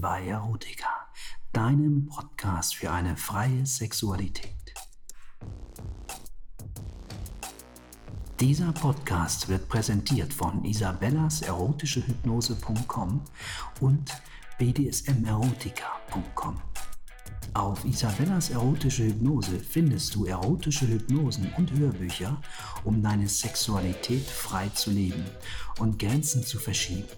willkommen bei Erotika, deinem Podcast für eine freie Sexualität. Dieser Podcast wird präsentiert von isabellas-erotische-hypnose.com und bdsmerotika.com. Auf Isabellas erotische Hypnose findest du erotische Hypnosen und Hörbücher, um deine Sexualität frei zu leben und Grenzen zu verschieben.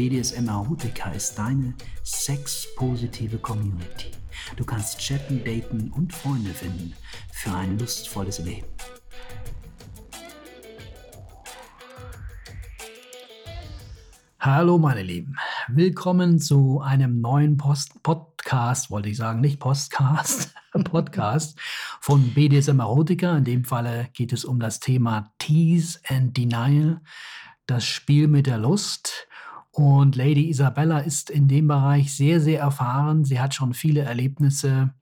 BDSM Erotica ist deine sexpositive Community. Du kannst chatten, daten und Freunde finden für ein lustvolles Leben. Hallo meine Lieben, willkommen zu einem neuen Post Podcast, wollte ich sagen, nicht Postcast, Podcast von BDSM Erotica. In dem Falle geht es um das Thema Tease and Denial, das Spiel mit der Lust. Und Lady Isabella ist in dem Bereich sehr, sehr erfahren. Sie hat schon viele Erlebnisse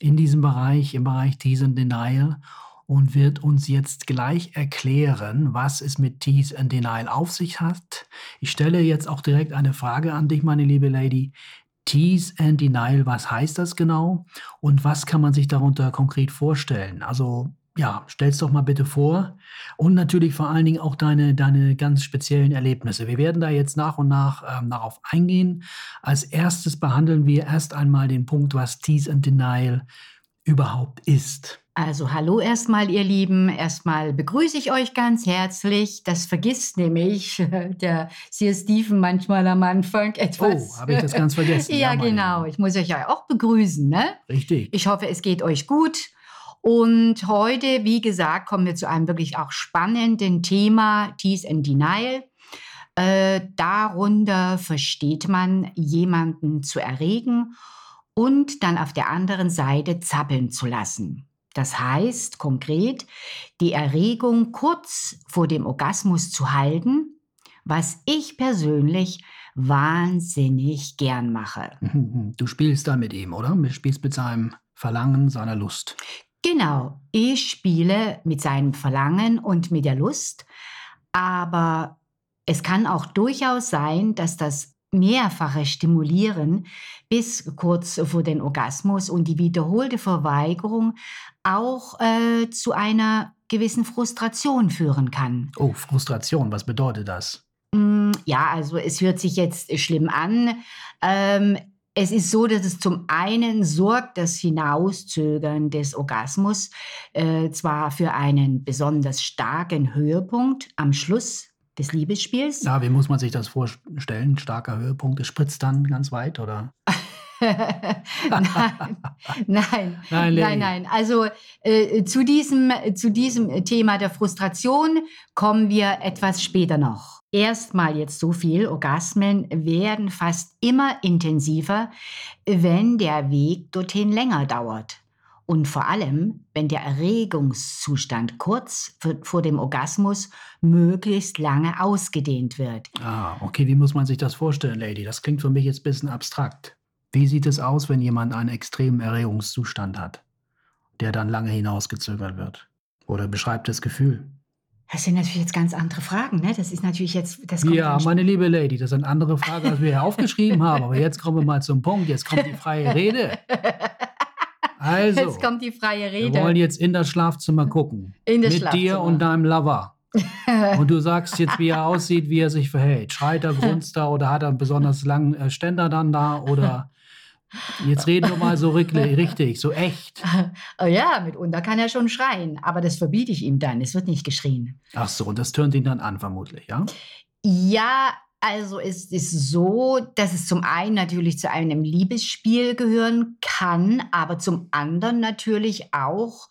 in diesem Bereich, im Bereich Tease and Denial und wird uns jetzt gleich erklären, was es mit Tease and Denial auf sich hat. Ich stelle jetzt auch direkt eine Frage an dich, meine liebe Lady. Tease and Denial, was heißt das genau und was kann man sich darunter konkret vorstellen? Also ja, stell's doch mal bitte vor und natürlich vor allen Dingen auch deine, deine ganz speziellen Erlebnisse. Wir werden da jetzt nach und nach ähm, darauf eingehen. Als erstes behandeln wir erst einmal den Punkt, was Tease and Denial überhaupt ist. Also hallo erstmal, ihr Lieben. Erstmal begrüße ich euch ganz herzlich. Das vergisst nämlich der Sir Stephen manchmal am Anfang etwas. Oh, habe ich das ganz vergessen? ja, ja genau. Ich muss euch ja auch begrüßen, ne? Richtig. Ich hoffe, es geht euch gut. Und heute, wie gesagt, kommen wir zu einem wirklich auch spannenden Thema, Tease and Denial. Äh, darunter versteht man, jemanden zu erregen und dann auf der anderen Seite zappeln zu lassen. Das heißt konkret, die Erregung kurz vor dem Orgasmus zu halten, was ich persönlich wahnsinnig gern mache. Du spielst da mit ihm, oder? Du spielst mit seinem Verlangen, seiner Lust. Genau, ich spiele mit seinem Verlangen und mit der Lust, aber es kann auch durchaus sein, dass das mehrfache Stimulieren bis kurz vor den Orgasmus und die wiederholte Verweigerung auch äh, zu einer gewissen Frustration führen kann. Oh, Frustration, was bedeutet das? Mm, ja, also es hört sich jetzt schlimm an. Ähm, es ist so, dass es zum einen sorgt das Hinauszögern des Orgasmus äh, zwar für einen besonders starken Höhepunkt am Schluss des Liebesspiels. Ja, wie muss man sich das vorstellen? Starker Höhepunkt, es spritzt dann ganz weit, oder? nein, nein, nein, nein, nein. Also äh, zu, diesem, zu diesem Thema der Frustration kommen wir etwas später noch. Erstmal jetzt so viel, Orgasmen werden fast immer intensiver, wenn der Weg dorthin länger dauert. Und vor allem, wenn der Erregungszustand kurz vor dem Orgasmus möglichst lange ausgedehnt wird. Ah, okay, wie muss man sich das vorstellen, Lady? Das klingt für mich jetzt ein bisschen abstrakt. Wie sieht es aus, wenn jemand einen extremen Erregungszustand hat, der dann lange hinausgezögert wird? Oder beschreibt das Gefühl? Das sind natürlich jetzt ganz andere Fragen, ne? Das ist natürlich jetzt. Das ja, meine liebe Lady, das sind andere Fragen, als wir hier aufgeschrieben haben. Aber jetzt kommen wir mal zum Punkt. Jetzt kommt die freie Rede. Also, jetzt kommt die freie Rede. Wir wollen jetzt in das Schlafzimmer gucken. In das mit Schlafzimmer. dir und deinem Lover. und du sagst jetzt, wie er aussieht, wie er sich verhält. Schreit er, grunzt er oder hat er einen besonders langen äh, Ständer dann da oder Jetzt reden wir mal so richtig, so echt. Oh ja, mitunter kann er schon schreien, aber das verbiete ich ihm dann. Es wird nicht geschrien. Ach so, und das tönt ihn dann an, vermutlich, ja? Ja, also es ist so, dass es zum einen natürlich zu einem Liebesspiel gehören kann, aber zum anderen natürlich auch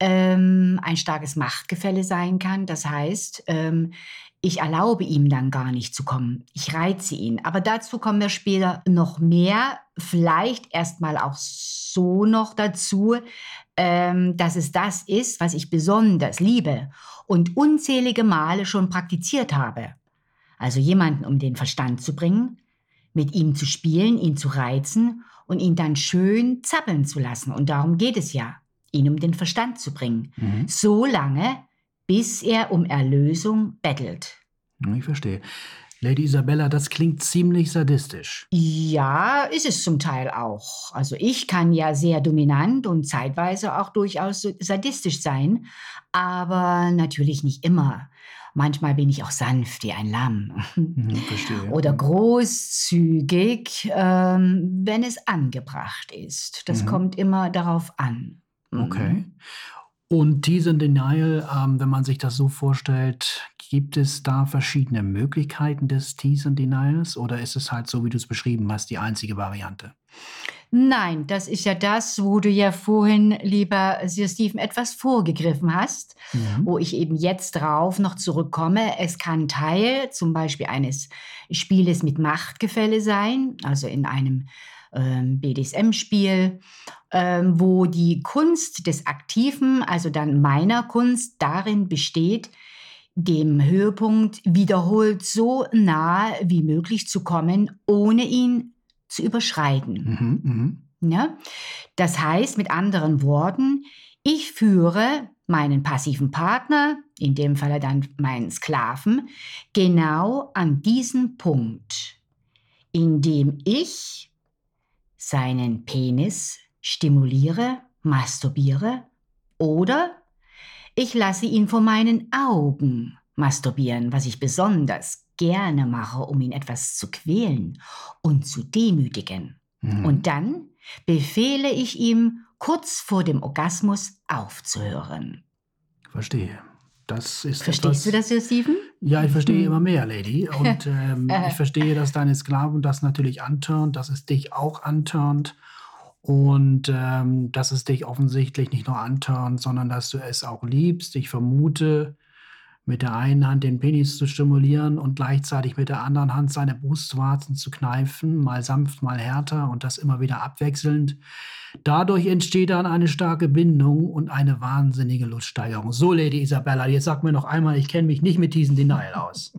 ähm, ein starkes Machtgefälle sein kann. Das heißt, ähm, ich erlaube ihm dann gar nicht zu kommen. Ich reize ihn. Aber dazu kommen wir später noch mehr. Vielleicht erstmal auch so noch dazu, ähm, dass es das ist, was ich besonders liebe und unzählige Male schon praktiziert habe. Also jemanden um den Verstand zu bringen, mit ihm zu spielen, ihn zu reizen und ihn dann schön zappeln zu lassen. Und darum geht es ja, ihn um den Verstand zu bringen. Mhm. So lange, bis er um Erlösung bettelt. Ich verstehe. Lady Isabella, das klingt ziemlich sadistisch. Ja, ist es zum Teil auch. Also ich kann ja sehr dominant und zeitweise auch durchaus sadistisch sein, aber natürlich nicht immer. Manchmal bin ich auch sanft wie ein Lamm. Mhm, verstehe. Oder großzügig, ähm, wenn es angebracht ist. Das Mhm. kommt immer darauf an. Okay. Mhm. Und Tease and Denial, ähm, wenn man sich das so vorstellt, gibt es da verschiedene Möglichkeiten des Tease and Denials oder ist es halt so, wie du es beschrieben hast, die einzige Variante? Nein, das ist ja das, wo du ja vorhin, lieber Sir Stephen, etwas vorgegriffen hast, Mhm. wo ich eben jetzt drauf noch zurückkomme. Es kann Teil zum Beispiel eines Spieles mit Machtgefälle sein, also in einem ähm, BDSM-Spiel, ähm, wo die Kunst des Aktiven, also dann meiner Kunst, darin besteht, dem Höhepunkt wiederholt so nahe wie möglich zu kommen, ohne ihn zu überschreiten. Mhm, mhm. Ja? Das heißt mit anderen Worten, ich führe meinen passiven Partner, in dem Falle dann meinen Sklaven, genau an diesen Punkt, in dem ich seinen Penis stimuliere, masturbiere oder ich lasse ihn vor meinen Augen masturbieren, was ich besonders gerne mache, um ihn etwas zu quälen und zu demütigen. Mhm. Und dann befehle ich ihm, kurz vor dem Orgasmus aufzuhören. Verstehe. Das ist Verstehst etwas, du das, Sir Stephen? Ja, ich verstehe Hm. immer mehr, Lady. Und ähm, ich verstehe, dass deine Sklaven das natürlich antörnt, dass es dich auch antörnt. Und ähm, dass es dich offensichtlich nicht nur antörnt, sondern dass du es auch liebst. Ich vermute, mit der einen Hand den Penis zu stimulieren und gleichzeitig mit der anderen Hand seine Brustwarzen zu kneifen, mal sanft, mal härter und das immer wieder abwechselnd. Dadurch entsteht dann eine starke Bindung und eine wahnsinnige Luststeigerung. So, Lady Isabella, jetzt sag mir noch einmal, ich kenne mich nicht mit diesen Denial aus.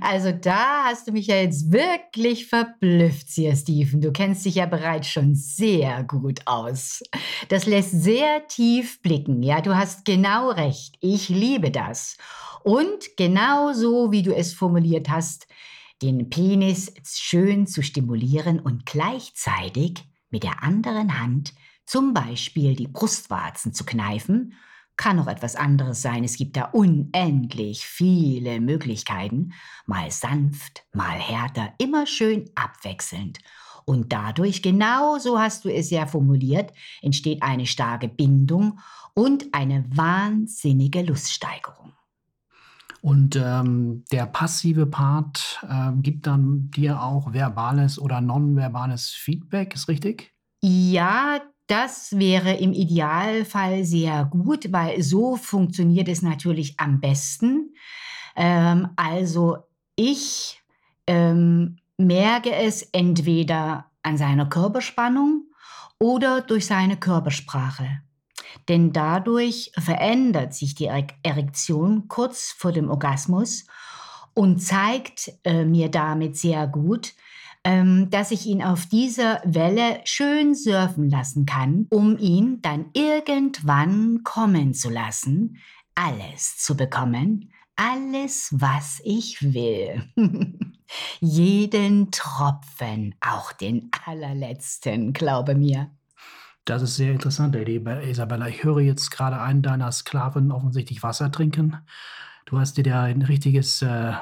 Also da hast du mich ja jetzt wirklich verblüfft, Sir Stephen. Du kennst dich ja bereits schon sehr gut aus. Das lässt sehr tief blicken. Ja, du hast genau recht. Ich liebe das. Und genau so, wie du es formuliert hast, den Penis schön zu stimulieren und gleichzeitig mit der anderen Hand zum Beispiel die Brustwarzen zu kneifen kann auch etwas anderes sein. Es gibt da unendlich viele Möglichkeiten. Mal sanft, mal härter, immer schön abwechselnd. Und dadurch, genau so hast du es ja formuliert, entsteht eine starke Bindung und eine wahnsinnige Luststeigerung. Und ähm, der passive Part ähm, gibt dann dir auch verbales oder nonverbales Feedback, ist richtig? Ja, das wäre im Idealfall sehr gut, weil so funktioniert es natürlich am besten. Ähm, also ich ähm, merke es entweder an seiner Körperspannung oder durch seine Körpersprache. Denn dadurch verändert sich die Erektion kurz vor dem Orgasmus und zeigt äh, mir damit sehr gut, ähm, dass ich ihn auf dieser Welle schön surfen lassen kann, um ihn dann irgendwann kommen zu lassen, alles zu bekommen, alles, was ich will. Jeden Tropfen, auch den allerletzten, glaube mir. Das ist sehr interessant, Lady Isabella. Ich höre jetzt gerade einen deiner Sklaven offensichtlich Wasser trinken. Du hast dir da ein richtiges äh,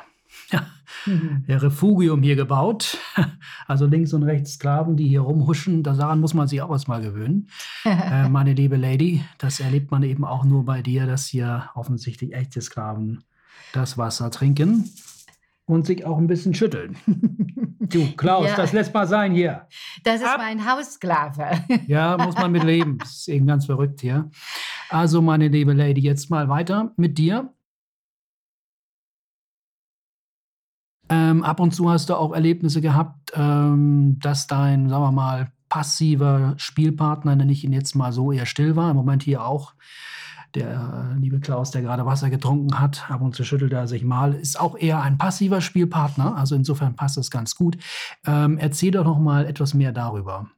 ja, Mhm. Refugium hier gebaut. Also links und rechts Sklaven, die hier rumhuschen. Daran muss man sich auch erstmal gewöhnen. Äh, meine liebe Lady, das erlebt man eben auch nur bei dir, dass hier offensichtlich echte Sklaven das Wasser trinken und sich auch ein bisschen schütteln. Du, Klaus, Ja. das lässt mal sein hier. Das ist Ab. mein Haussklave. Ja, muss man mit leben. Das ist eben ganz verrückt hier. Also, meine liebe Lady, jetzt mal weiter mit dir. Ähm, ab und zu hast du auch Erlebnisse gehabt, ähm, dass dein, sagen wir mal, passiver Spielpartner, nenne ich ihn jetzt mal so, eher still war. Im Moment hier auch. Der äh, liebe Klaus, der gerade Wasser getrunken hat, ab und zu schüttelt er sich mal, ist auch eher ein passiver Spielpartner. Also insofern passt es ganz gut. Ähm, erzähl doch noch mal etwas mehr darüber.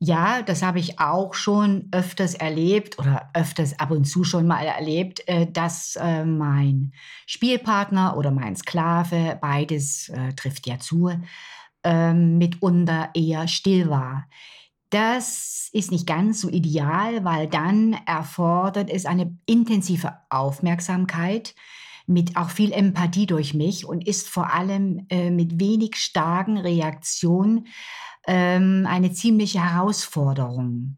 Ja, das habe ich auch schon öfters erlebt oder öfters ab und zu schon mal erlebt, äh, dass äh, mein Spielpartner oder mein Sklave, beides äh, trifft ja zu, ähm, mitunter eher still war. Das ist nicht ganz so ideal, weil dann erfordert es eine intensive Aufmerksamkeit mit auch viel Empathie durch mich und ist vor allem äh, mit wenig starken Reaktionen ähm, eine ziemliche Herausforderung.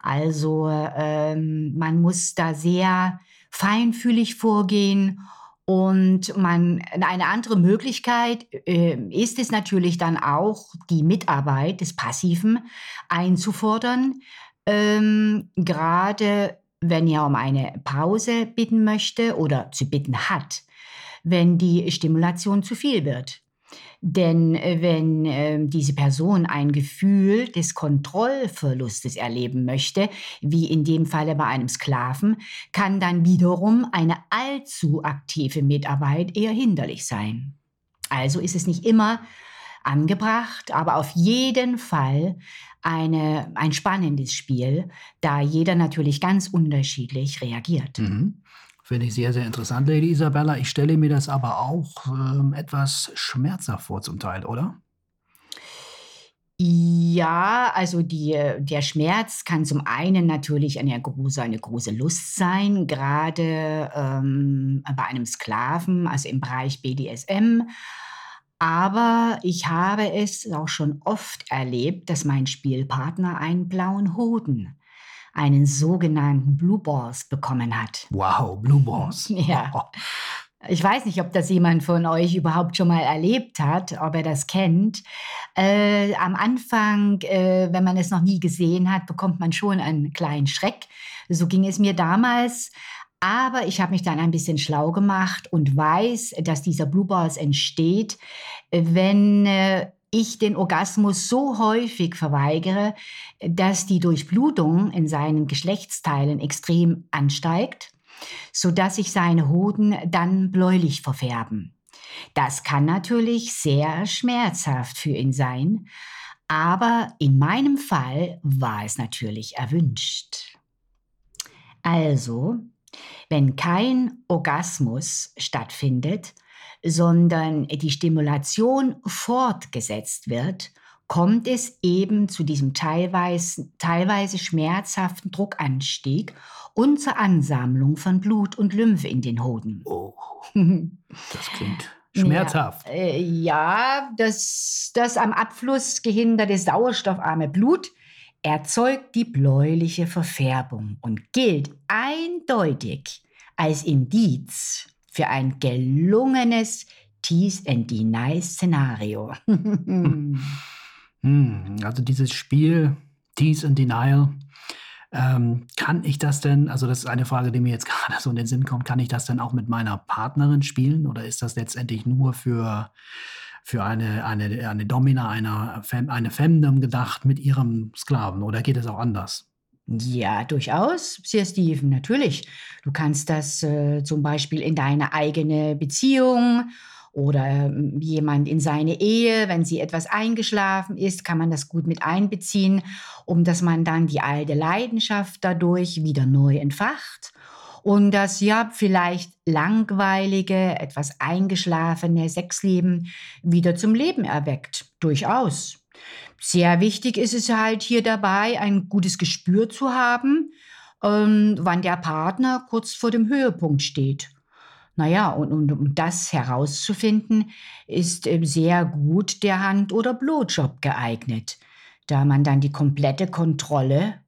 Also ähm, man muss da sehr feinfühlig vorgehen und man, eine andere Möglichkeit äh, ist es natürlich dann auch, die Mitarbeit des Passiven einzufordern. Ähm, gerade wenn er um eine Pause bitten möchte oder zu bitten hat, wenn die Stimulation zu viel wird. Denn äh, wenn äh, diese Person ein Gefühl des Kontrollverlustes erleben möchte, wie in dem Falle bei einem Sklaven, kann dann wiederum eine allzu aktive Mitarbeit eher hinderlich sein. Also ist es nicht immer angebracht, aber auf jeden Fall eine, ein spannendes Spiel, da jeder natürlich ganz unterschiedlich reagiert. Mhm. Finde ich sehr, sehr interessant, Lady Isabella. Ich stelle mir das aber auch ähm, etwas schmerzhaft vor zum Teil, oder? Ja, also die, der Schmerz kann zum einen natürlich eine große, eine große Lust sein, gerade ähm, bei einem Sklaven, also im Bereich BDSM. Aber ich habe es auch schon oft erlebt, dass mein Spielpartner einen blauen Hoden einen sogenannten Blue Balls bekommen hat. Wow, Blue Balls. Ja. Ich weiß nicht, ob das jemand von euch überhaupt schon mal erlebt hat, ob er das kennt. Äh, am Anfang, äh, wenn man es noch nie gesehen hat, bekommt man schon einen kleinen Schreck. So ging es mir damals. Aber ich habe mich dann ein bisschen schlau gemacht und weiß, dass dieser Blue Balls entsteht, wenn äh, ich den Orgasmus so häufig verweigere, dass die Durchblutung in seinen Geschlechtsteilen extrem ansteigt, sodass sich seine Hoden dann bläulich verfärben. Das kann natürlich sehr schmerzhaft für ihn sein, aber in meinem Fall war es natürlich erwünscht. Also, wenn kein Orgasmus stattfindet, sondern die Stimulation fortgesetzt wird, kommt es eben zu diesem teilweise, teilweise schmerzhaften Druckanstieg und zur Ansammlung von Blut und Lymphe in den Hoden. Oh, das klingt schmerzhaft. Ja, äh, ja das, das am Abfluss gehinderte sauerstoffarme Blut erzeugt die bläuliche Verfärbung und gilt eindeutig als Indiz für ein gelungenes Tease and Deny Szenario. Hm, also dieses Spiel Tease and Denial, ähm, kann ich das denn, also das ist eine Frage, die mir jetzt gerade so in den Sinn kommt, kann ich das denn auch mit meiner Partnerin spielen oder ist das letztendlich nur für, für eine, eine, eine Domina, einer, eine Femdom gedacht mit ihrem Sklaven oder geht es auch anders? Ja, durchaus, Sir Stephen, natürlich. Du kannst das äh, zum Beispiel in deine eigene Beziehung oder ähm, jemand in seine Ehe, wenn sie etwas eingeschlafen ist, kann man das gut mit einbeziehen, um dass man dann die alte Leidenschaft dadurch wieder neu entfacht und das ja vielleicht langweilige, etwas eingeschlafene Sexleben wieder zum Leben erweckt. Durchaus. Sehr wichtig ist es halt hier dabei, ein gutes Gespür zu haben, ähm, wann der Partner kurz vor dem Höhepunkt steht. Naja, und, und um das herauszufinden, ist äh, sehr gut der Hand- oder Blowjob geeignet, da man dann die komplette Kontrolle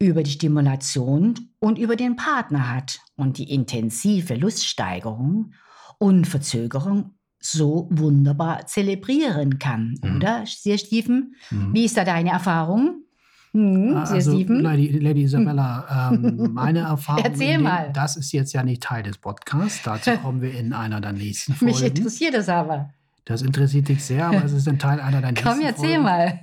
über die Stimulation und über den Partner hat und die intensive Luststeigerung, Unverzögerung so wunderbar zelebrieren kann, mhm. oder, Sir Stephen? Mhm. Wie ist da deine Erfahrung? Hm, also, Lady, Lady Isabella, ähm, meine Erfahrung, Erzähl dem, mal. das ist jetzt ja nicht Teil des Podcasts. Dazu kommen wir in einer der nächsten Folgen. Mich interessiert das aber. Das interessiert dich sehr, aber es ist ein Teil einer der nächsten Komm, erzähl Folgen. mal.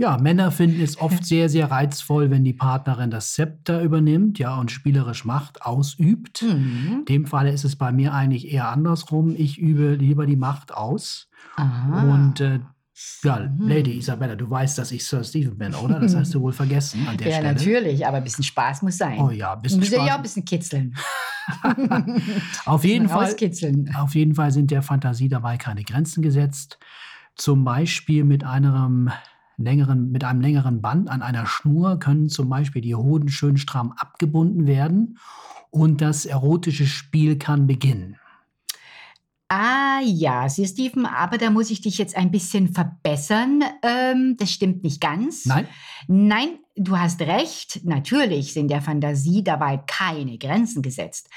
Ja, Männer finden es oft sehr, sehr reizvoll, wenn die Partnerin das Zepter übernimmt, ja, und spielerisch Macht ausübt. Mhm. In dem Fall ist es bei mir eigentlich eher andersrum. Ich übe lieber die Macht aus. Aha. Und äh, Ja, mhm. Lady Isabella, du weißt, dass ich Sir Stephen bin, oder? Das hast du wohl vergessen an der ja, Stelle. Ja, natürlich, aber ein bisschen Spaß muss sein. Oh ja, ein bisschen Spaß. Ja auch ein bisschen kitzeln. auf, jeden Fall, auf jeden Fall sind der Fantasie dabei keine Grenzen gesetzt. Zum Beispiel mit einem längeren, mit einem längeren Band an einer Schnur können zum Beispiel die Hoden schön stramm abgebunden werden und das erotische Spiel kann beginnen. Ah ja, Sie Steven, aber da muss ich dich jetzt ein bisschen verbessern. Ähm, das stimmt nicht ganz. Nein. Nein, du hast recht. Natürlich sind der Fantasie dabei keine Grenzen gesetzt.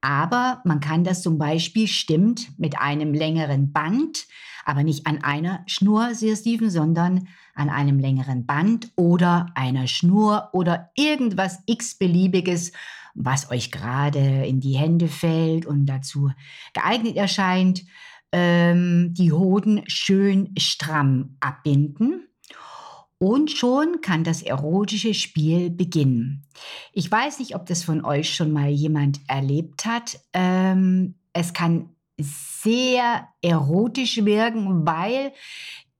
Aber man kann das zum Beispiel, stimmt, mit einem längeren Band, aber nicht an einer Schnur, Sir Steven, sondern an einem längeren Band oder einer Schnur oder irgendwas x-beliebiges was euch gerade in die Hände fällt und dazu geeignet erscheint, ähm, die Hoden schön stramm abbinden. Und schon kann das erotische Spiel beginnen. Ich weiß nicht, ob das von euch schon mal jemand erlebt hat. Ähm, es kann sehr erotisch wirken, weil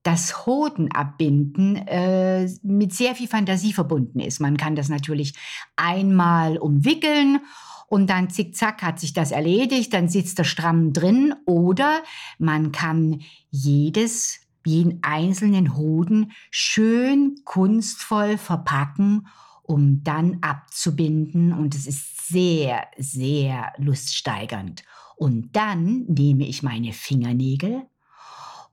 das Hodenabbinden äh, mit sehr viel Fantasie verbunden ist. Man kann das natürlich einmal umwickeln und dann zickzack hat sich das erledigt, dann sitzt er stramm drin oder man kann jedes, jeden einzelnen Hoden schön kunstvoll verpacken, um dann abzubinden und es ist sehr, sehr luststeigernd. Und dann nehme ich meine Fingernägel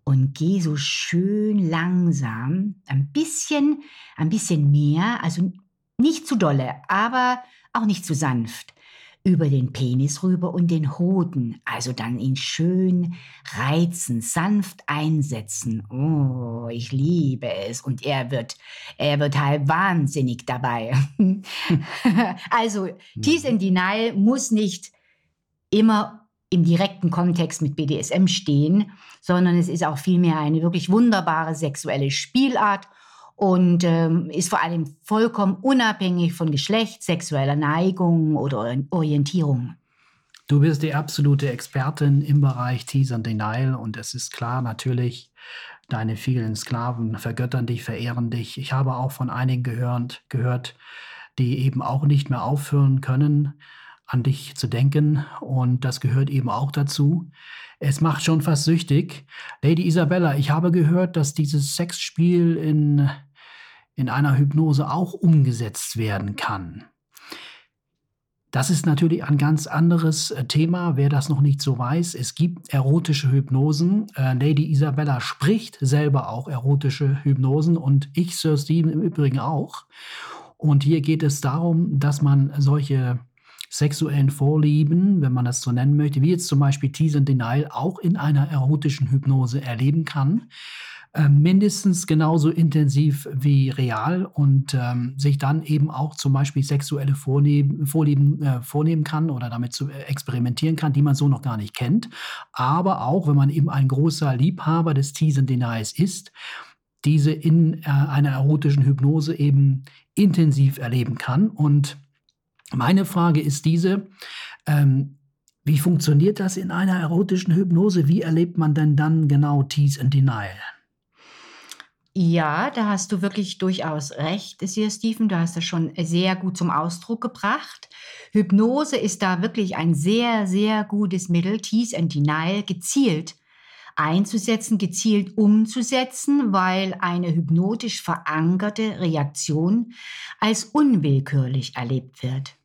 und geh so schön langsam, ein bisschen, ein bisschen mehr, also nicht zu dolle, aber auch nicht zu sanft, über den Penis rüber und den Hoden, also dann ihn schön reizen, sanft einsetzen. Oh, ich liebe es und er wird, er wird halb wahnsinnig dabei. also, Tease in Denial muss nicht immer im direkten Kontext mit BDSM stehen, sondern es ist auch vielmehr eine wirklich wunderbare sexuelle Spielart und ähm, ist vor allem vollkommen unabhängig von Geschlecht, sexueller Neigung oder Orientierung. Du bist die absolute Expertin im Bereich Tease and Denial und es ist klar natürlich, deine vielen Sklaven vergöttern dich, verehren dich. Ich habe auch von einigen gehört, gehört die eben auch nicht mehr aufhören können, an dich zu denken und das gehört eben auch dazu. Es macht schon fast süchtig. Lady Isabella, ich habe gehört, dass dieses Sexspiel in, in einer Hypnose auch umgesetzt werden kann. Das ist natürlich ein ganz anderes äh, Thema, wer das noch nicht so weiß. Es gibt erotische Hypnosen. Äh, Lady Isabella spricht selber auch erotische Hypnosen und ich, Sir Stephen, im Übrigen auch. Und hier geht es darum, dass man solche sexuellen Vorlieben, wenn man das so nennen möchte, wie jetzt zum Beispiel Tease and Denial, auch in einer erotischen Hypnose erleben kann. Ähm, mindestens genauso intensiv wie real und ähm, sich dann eben auch zum Beispiel sexuelle Vorlieben, Vorlieben äh, vornehmen kann oder damit zu, äh, experimentieren kann, die man so noch gar nicht kennt. Aber auch, wenn man eben ein großer Liebhaber des Tease and Denials ist, diese in äh, einer erotischen Hypnose eben intensiv erleben kann und meine Frage ist diese, ähm, wie funktioniert das in einer erotischen Hypnose? Wie erlebt man denn dann genau Tease and Denial? Ja, da hast du wirklich durchaus recht, Sir Stephen. Du hast das schon sehr gut zum Ausdruck gebracht. Hypnose ist da wirklich ein sehr, sehr gutes Mittel, Tease and Denial gezielt einzusetzen, gezielt umzusetzen, weil eine hypnotisch verankerte Reaktion als unwillkürlich erlebt wird.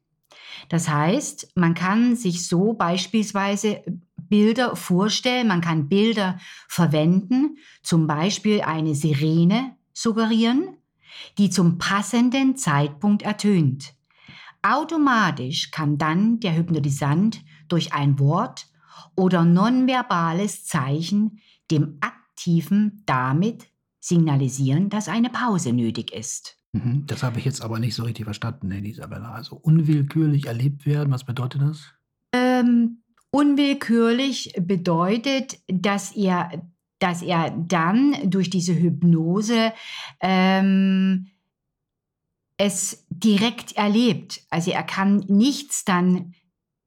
Das heißt, man kann sich so beispielsweise Bilder vorstellen, man kann Bilder verwenden, zum Beispiel eine Sirene suggerieren, die zum passenden Zeitpunkt ertönt. Automatisch kann dann der Hypnotisant durch ein Wort oder nonverbales Zeichen dem Aktiven damit signalisieren, dass eine Pause nötig ist. Mhm, das habe ich jetzt aber nicht so richtig verstanden, Elisabella. Also unwillkürlich erlebt werden, was bedeutet das? Ähm, unwillkürlich bedeutet, dass er, dass er dann durch diese Hypnose ähm, es direkt erlebt. Also er kann nichts dann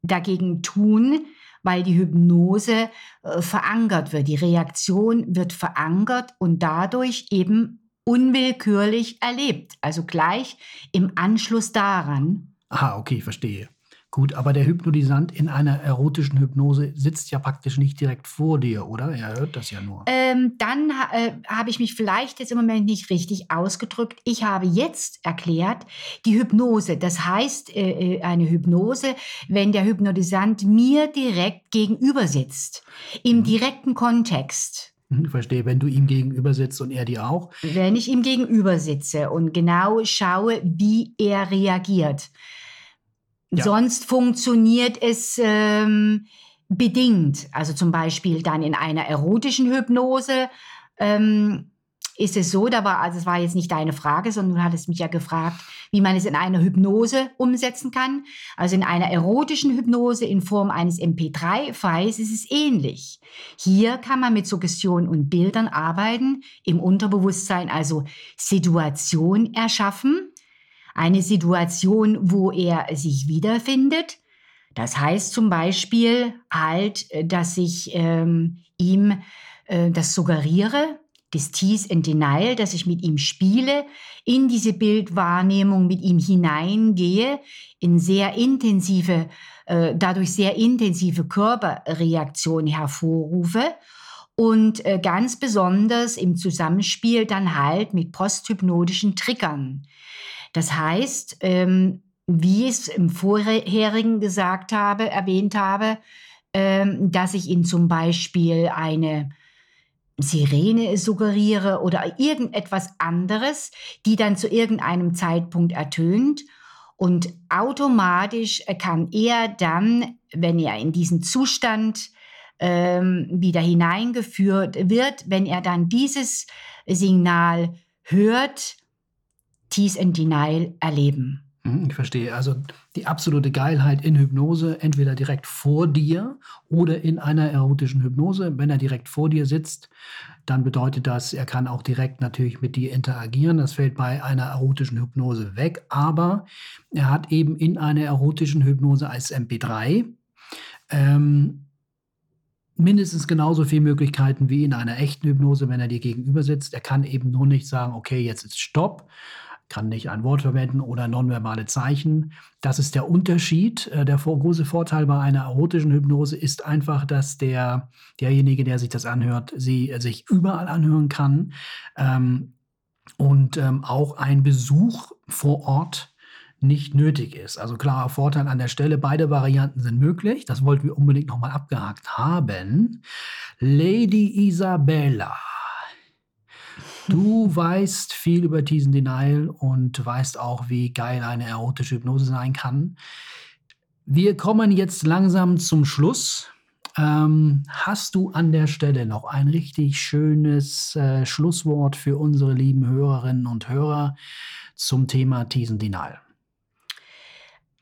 dagegen tun, weil die Hypnose äh, verankert wird. Die Reaktion wird verankert und dadurch eben unwillkürlich erlebt. Also gleich im Anschluss daran. Ah, okay, verstehe. Gut, aber der Hypnotisant in einer erotischen Hypnose sitzt ja praktisch nicht direkt vor dir, oder? Er hört das ja nur. Ähm, dann äh, habe ich mich vielleicht jetzt im Moment nicht richtig ausgedrückt. Ich habe jetzt erklärt, die Hypnose, das heißt äh, äh eine Hypnose, wenn der Hypnotisant mir direkt gegenüber sitzt, im mhm. direkten Kontext. Ich verstehe, wenn du ihm gegenüber sitzt und er dir auch. Wenn ich ihm gegenüber sitze und genau schaue, wie er reagiert. Ja. Sonst funktioniert es ähm, bedingt. Also zum Beispiel dann in einer erotischen Hypnose ähm, ist es so, da war, also es war jetzt nicht deine Frage, sondern du hattest mich ja gefragt, wie man es in einer Hypnose umsetzen kann. Also in einer erotischen Hypnose in Form eines MP3-Files ist es ähnlich. Hier kann man mit Suggestion und Bildern arbeiten, im Unterbewusstsein also Situation erschaffen eine Situation, wo er sich wiederfindet. Das heißt zum Beispiel halt, äh, dass ich ähm, ihm äh, das suggeriere, das Tease and Denial, dass ich mit ihm spiele, in diese Bildwahrnehmung mit ihm hineingehe, in sehr intensive, äh, dadurch sehr intensive Körperreaktionen hervorrufe und äh, ganz besonders im Zusammenspiel dann halt mit posthypnotischen Triggern. Das heißt, ähm, wie ich es im vorherigen gesagt habe, erwähnt habe, ähm, dass ich Ihnen zum Beispiel eine Sirene suggeriere oder irgendetwas anderes, die dann zu irgendeinem Zeitpunkt ertönt. Und automatisch kann er dann, wenn er in diesen Zustand ähm, wieder hineingeführt wird, wenn er dann dieses Signal hört, Tease and Denial erleben. Mhm, ich verstehe. Also die absolute Geilheit in Hypnose, entweder direkt vor dir oder in einer erotischen Hypnose. Wenn er direkt vor dir sitzt, dann bedeutet das, er kann auch direkt natürlich mit dir interagieren. Das fällt bei einer erotischen Hypnose weg. Aber er hat eben in einer erotischen Hypnose als MP3 ähm, mindestens genauso viele Möglichkeiten wie in einer echten Hypnose, wenn er dir gegenüber sitzt. Er kann eben nur nicht sagen, okay, jetzt ist Stopp kann nicht ein Wort verwenden oder nonverbale Zeichen. Das ist der Unterschied. Äh, der große Vorteil bei einer erotischen Hypnose ist einfach, dass der, derjenige, der sich das anhört, sie äh, sich überall anhören kann ähm, und ähm, auch ein Besuch vor Ort nicht nötig ist. Also klarer Vorteil an der Stelle, beide Varianten sind möglich. Das wollten wir unbedingt nochmal abgehakt haben. Lady Isabella Du weißt viel über Teasen Denial und weißt auch, wie geil eine erotische Hypnose sein kann. Wir kommen jetzt langsam zum Schluss. Ähm, hast du an der Stelle noch ein richtig schönes äh, Schlusswort für unsere lieben Hörerinnen und Hörer zum Thema Teasen Denial?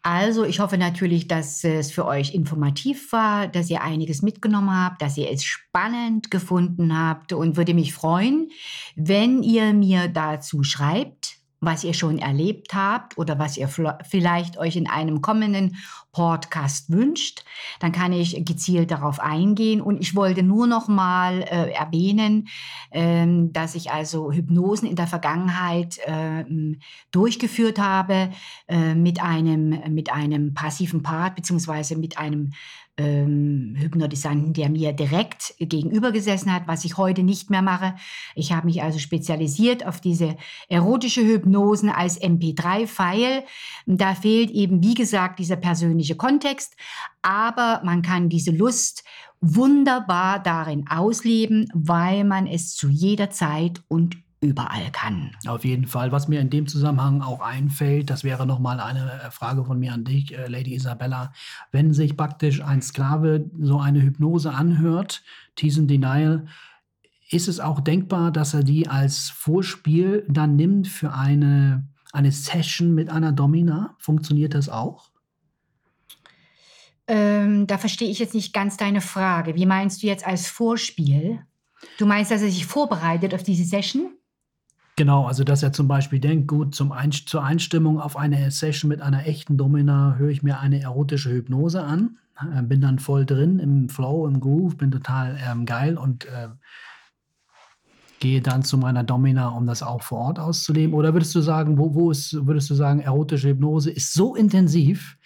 Also, ich hoffe natürlich, dass es für euch informativ war, dass ihr einiges mitgenommen habt, dass ihr es spannend gefunden habt und würde mich freuen, wenn ihr mir dazu schreibt, was ihr schon erlebt habt oder was ihr vielleicht euch in einem kommenden Podcast wünscht, dann kann ich gezielt darauf eingehen. Und ich wollte nur noch mal äh, erwähnen, ähm, dass ich also Hypnosen in der Vergangenheit äh, durchgeführt habe äh, mit einem mit einem passiven Part beziehungsweise mit einem ähm, Hypnotisanten, der mir direkt gegenüber gesessen hat, was ich heute nicht mehr mache. Ich habe mich also spezialisiert auf diese erotische Hypnosen als MP3-File. Da fehlt eben, wie gesagt, dieser persönliche Kontext, aber man kann diese Lust wunderbar darin ausleben, weil man es zu jeder Zeit und überall kann. Auf jeden Fall. Was mir in dem Zusammenhang auch einfällt, das wäre nochmal eine äh, Frage von mir an dich, äh, Lady Isabella. Wenn sich praktisch ein Sklave so eine Hypnose anhört, Teasen Denial, ist es auch denkbar, dass er die als Vorspiel dann nimmt für eine, eine Session mit einer Domina? Funktioniert das auch? Ähm, da verstehe ich jetzt nicht ganz deine Frage. Wie meinst du jetzt als Vorspiel? Du meinst, dass er sich vorbereitet auf diese Session? Genau, also dass er zum Beispiel denkt, gut, zum Ein zur Einstimmung auf eine Session mit einer echten Domina höre ich mir eine erotische Hypnose an, äh, bin dann voll drin im Flow, im Groove, bin total ähm, geil und äh, gehe dann zu meiner Domina, um das auch vor Ort auszuleben. Oder würdest du sagen, wo, wo ist, würdest du sagen, erotische Hypnose ist so intensiv,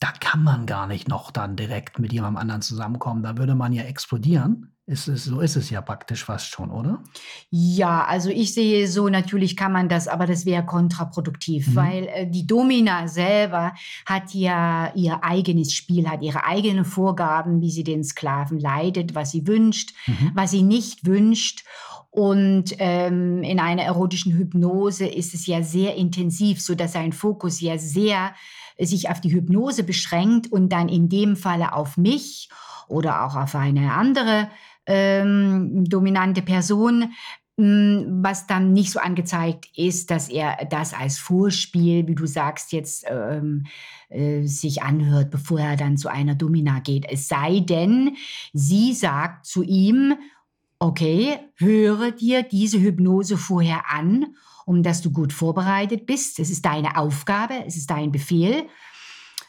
da kann man gar nicht noch dann direkt mit jemandem anderen zusammenkommen. Da würde man ja explodieren. Ist es, so ist es ja praktisch fast schon, oder? Ja, also ich sehe so, natürlich kann man das, aber das wäre kontraproduktiv, Mhm. weil äh, die Domina selber hat ja ihr eigenes Spiel, hat ihre eigenen Vorgaben, wie sie den Sklaven leitet, was sie wünscht, Mhm. was sie nicht wünscht. Und ähm, in einer erotischen Hypnose ist es ja sehr intensiv, so dass sein Fokus ja sehr sich auf die Hypnose beschränkt und dann in dem Falle auf mich oder auch auf eine andere ähm, dominante Person, mh, was dann nicht so angezeigt ist, dass er das als Vorspiel, wie du sagst, jetzt ähm, äh, sich anhört, bevor er dann zu einer Domina geht. Es sei denn, sie sagt zu ihm, okay, höre dir diese Hypnose vorher an, um dass du gut vorbereitet bist. Es ist deine Aufgabe, es ist dein Befehl.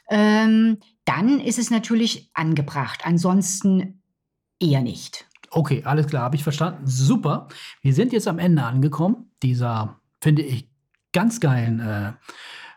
Ähm, dann ist es natürlich angebracht. Ansonsten eher nicht. Okay, alles klar, habe ich verstanden. Super. Wir sind jetzt am Ende angekommen dieser, finde ich, ganz geilen äh,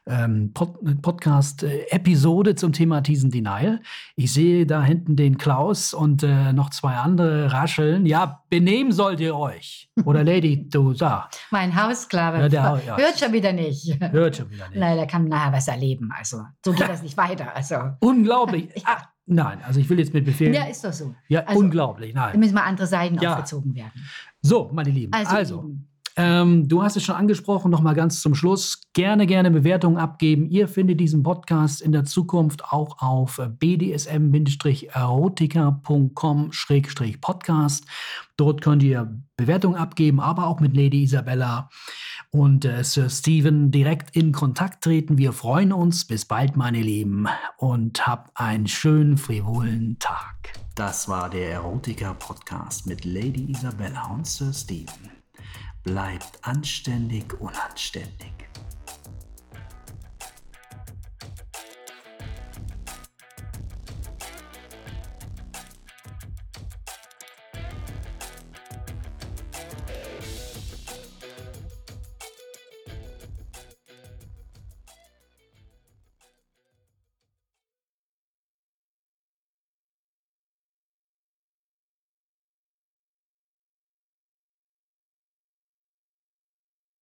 ähm, Pod Podcast-Episode zum Thema Teasen Denial. Ich sehe da hinten den Klaus und äh, noch zwei andere rascheln. Ja, benehmen sollt ihr euch. Oder Lady, du da. Mein Haussklave Ja, der- ja. hört schon wieder nicht. Hört schon wieder nicht. Nein, der kann nachher was erleben. Also, so geht das nicht weiter. Also, Unglaublich. Ah, nein, also ich will jetzt mit Befehlen. ja, ist doch so. Ja, also- unglaublich, Da nein. müssen mal andere Seiten Ja. aufgezogen werden. So, meine Lieben. Also, Also, eben. Ähm, du hast es schon angesprochen, noch mal ganz zum Schluss. Gerne, gerne Bewertungen abgeben. Ihr findet diesen Podcast in der Zukunft auch auf bdsm-erotica.com-podcast. Dort könnt ihr Bewertungen abgeben, aber auch mit Lady Isabella und äh, Sir Stephen direkt in Kontakt treten. Wir freuen uns. Bis bald, meine Lieben, und habt einen schönen, frivolen Tag. Das war der Erotica-Podcast mit Lady Isabella und Sir Stephen. Bleibt anständig, unanständig.